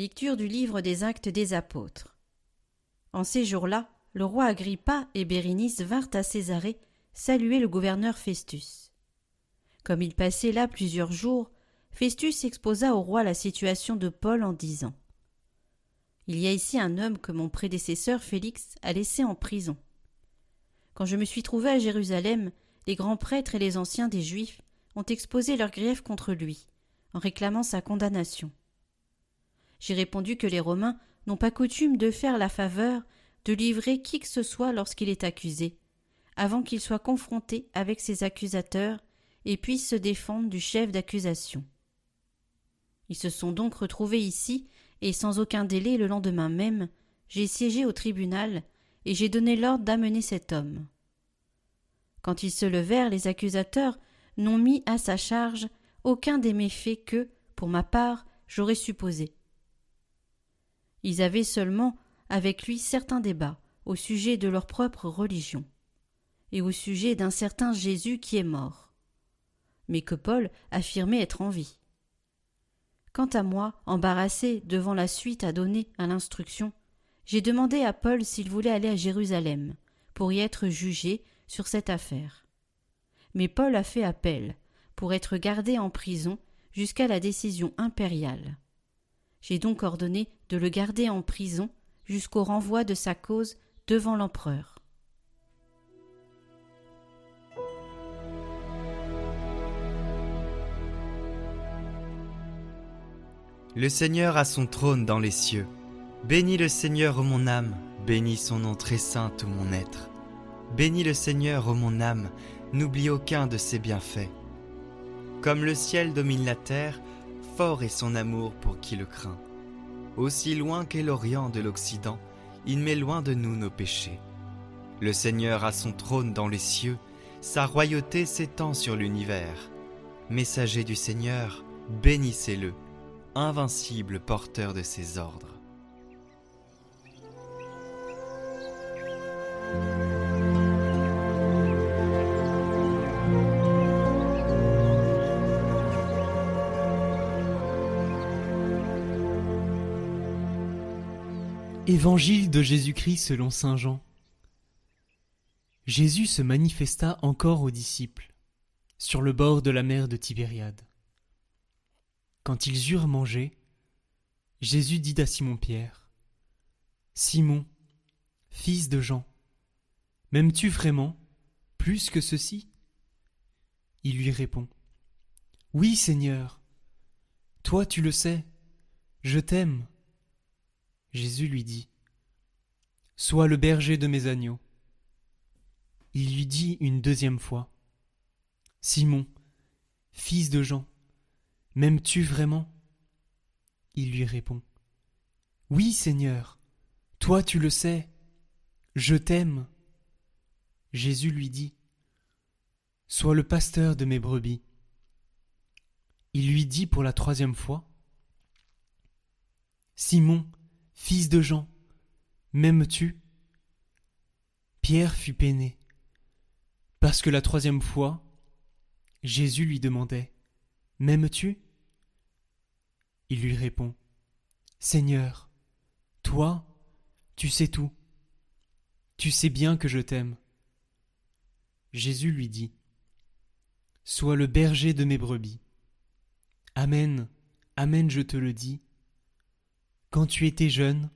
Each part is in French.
lecture du livre des actes des apôtres. En ces jours-là, le roi Agrippa et Bérénice vinrent à Césarée saluer le gouverneur Festus. Comme il passait là plusieurs jours, Festus exposa au roi la situation de Paul en disant Il y a ici un homme que mon prédécesseur Félix a laissé en prison. Quand je me suis trouvé à Jérusalem, les grands prêtres et les anciens des Juifs ont exposé leurs griefs contre lui, en réclamant sa condamnation. J'ai répondu que les Romains n'ont pas coutume de faire la faveur de livrer qui que ce soit lorsqu'il est accusé, avant qu'il soit confronté avec ses accusateurs et puisse se défendre du chef d'accusation. Ils se sont donc retrouvés ici, et sans aucun délai le lendemain même, j'ai siégé au tribunal, et j'ai donné l'ordre d'amener cet homme. Quand ils se levèrent, les accusateurs n'ont mis à sa charge aucun des méfaits que, pour ma part, j'aurais supposé. Ils avaient seulement avec lui certains débats au sujet de leur propre religion et au sujet d'un certain Jésus qui est mort, mais que Paul affirmait être en vie. Quant à moi, embarrassé devant la suite à donner à l'instruction, j'ai demandé à Paul s'il voulait aller à Jérusalem pour y être jugé sur cette affaire. Mais Paul a fait appel pour être gardé en prison jusqu'à la décision impériale. J'ai donc ordonné de le garder en prison jusqu'au renvoi de sa cause devant l'empereur. Le Seigneur a son trône dans les cieux. Bénis le Seigneur, ô mon âme, bénis son nom très saint, ô mon être. Bénis le Seigneur, ô mon âme, n'oublie aucun de ses bienfaits. Comme le ciel domine la terre, fort est son amour pour qui le craint. Aussi loin qu'est l'Orient de l'Occident, il met loin de nous nos péchés. Le Seigneur a son trône dans les cieux, sa royauté s'étend sur l'univers. Messager du Seigneur, bénissez-le, invincible porteur de ses ordres. Évangile de Jésus-Christ selon Saint Jean. Jésus se manifesta encore aux disciples, sur le bord de la mer de Tibériade. Quand ils eurent mangé, Jésus dit à Simon-Pierre, Simon, fils de Jean, m'aimes-tu vraiment plus que ceci? Il lui répond, Oui Seigneur, toi tu le sais, je t'aime. Jésus lui dit, Sois le berger de mes agneaux. Il lui dit une deuxième fois, Simon, fils de Jean, m'aimes-tu vraiment? Il lui répond, Oui Seigneur, toi tu le sais, je t'aime. Jésus lui dit, Sois le pasteur de mes brebis. Il lui dit pour la troisième fois, Simon, Fils de Jean, m'aimes-tu? Pierre fut peiné, parce que la troisième fois, Jésus lui demandait M'aimes-tu? Il lui répond Seigneur, toi, tu sais tout. Tu sais bien que je t'aime. Jésus lui dit Sois le berger de mes brebis. Amen, Amen, je te le dis quand tu étais jeune,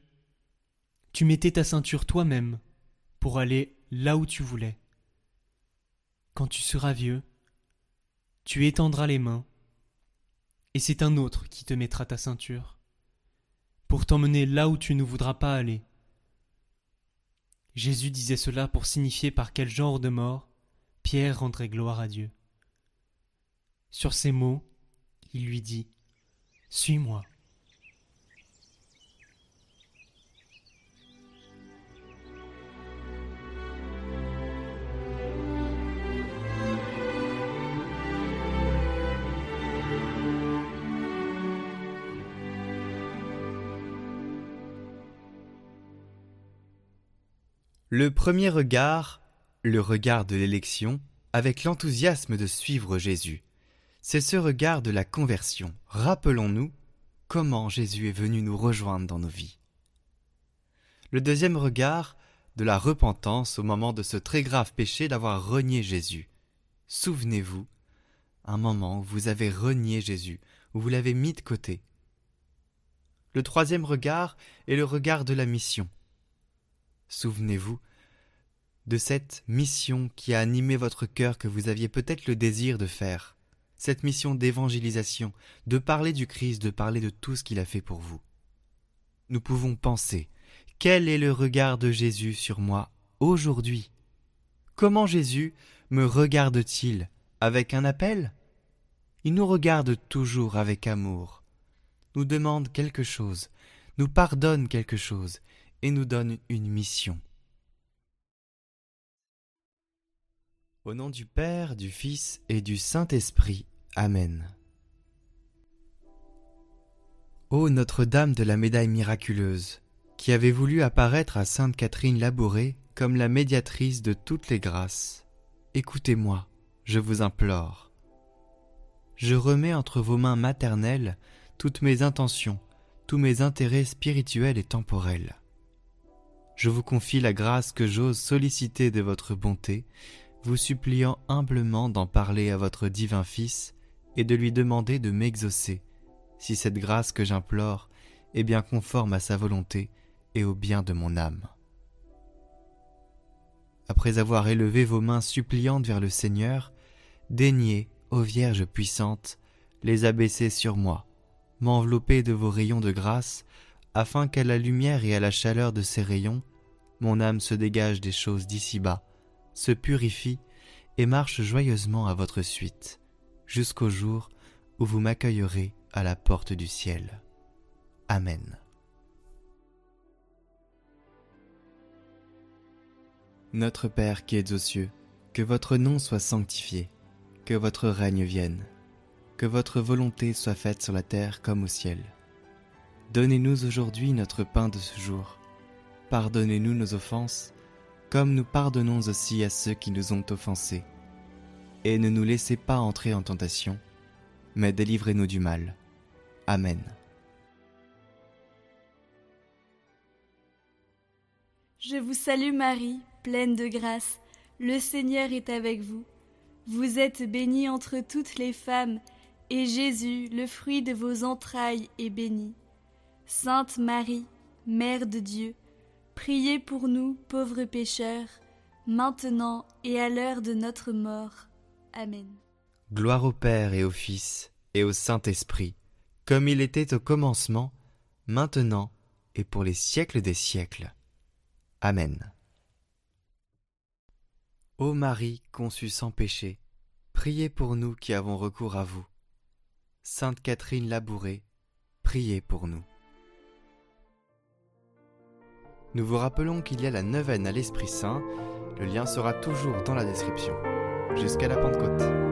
tu mettais ta ceinture toi-même pour aller là où tu voulais. Quand tu seras vieux, tu étendras les mains, et c'est un autre qui te mettra ta ceinture, pour t'emmener là où tu ne voudras pas aller. Jésus disait cela pour signifier par quel genre de mort Pierre rendrait gloire à Dieu. Sur ces mots, il lui dit Suis-moi. Le premier regard, le regard de l'élection, avec l'enthousiasme de suivre Jésus, c'est ce regard de la conversion. Rappelons-nous comment Jésus est venu nous rejoindre dans nos vies. Le deuxième regard, de la repentance au moment de ce très grave péché d'avoir renié Jésus. Souvenez-vous, un moment où vous avez renié Jésus, où vous l'avez mis de côté. Le troisième regard est le regard de la mission. Souvenez-vous de cette mission qui a animé votre cœur que vous aviez peut-être le désir de faire, cette mission d'évangélisation, de parler du Christ, de parler de tout ce qu'il a fait pour vous. Nous pouvons penser, quel est le regard de Jésus sur moi aujourd'hui? Comment Jésus me regarde-t-il? Avec un appel? Il nous regarde toujours avec amour, nous demande quelque chose, nous pardonne quelque chose et nous donne une mission. Au nom du Père, du Fils et du Saint-Esprit. Amen. Ô Notre-Dame de la médaille miraculeuse, qui avait voulu apparaître à Sainte Catherine Labourée comme la médiatrice de toutes les grâces, écoutez-moi, je vous implore. Je remets entre vos mains maternelles toutes mes intentions, tous mes intérêts spirituels et temporels. Je vous confie la grâce que j'ose solliciter de votre bonté vous suppliant humblement d'en parler à votre divin Fils et de lui demander de m'exaucer, si cette grâce que j'implore est bien conforme à sa volonté et au bien de mon âme. Après avoir élevé vos mains suppliantes vers le Seigneur, daignez, ô Vierge puissante, les abaisser sur moi, m'envelopper de vos rayons de grâce, afin qu'à la lumière et à la chaleur de ces rayons, mon âme se dégage des choses d'ici-bas, se purifie et marche joyeusement à votre suite, jusqu'au jour où vous m'accueillerez à la porte du ciel. Amen. Notre Père qui êtes aux cieux, que votre nom soit sanctifié, que votre règne vienne, que votre volonté soit faite sur la terre comme au ciel. Donnez-nous aujourd'hui notre pain de ce jour. Pardonnez-nous nos offenses, comme nous pardonnons aussi à ceux qui nous ont offensés. Et ne nous laissez pas entrer en tentation, mais délivrez-nous du mal. Amen. Je vous salue Marie, pleine de grâce, le Seigneur est avec vous. Vous êtes bénie entre toutes les femmes, et Jésus, le fruit de vos entrailles, est béni. Sainte Marie, Mère de Dieu, Priez pour nous, pauvres pécheurs, maintenant et à l'heure de notre mort. Amen. Gloire au Père et au Fils et au Saint-Esprit, comme il était au commencement, maintenant et pour les siècles des siècles. Amen. Ô Marie conçue sans péché, priez pour nous qui avons recours à vous. Sainte Catherine Labourée, priez pour nous. Nous vous rappelons qu'il y a la neuvaine à l'Esprit Saint, le lien sera toujours dans la description. Jusqu'à la Pentecôte.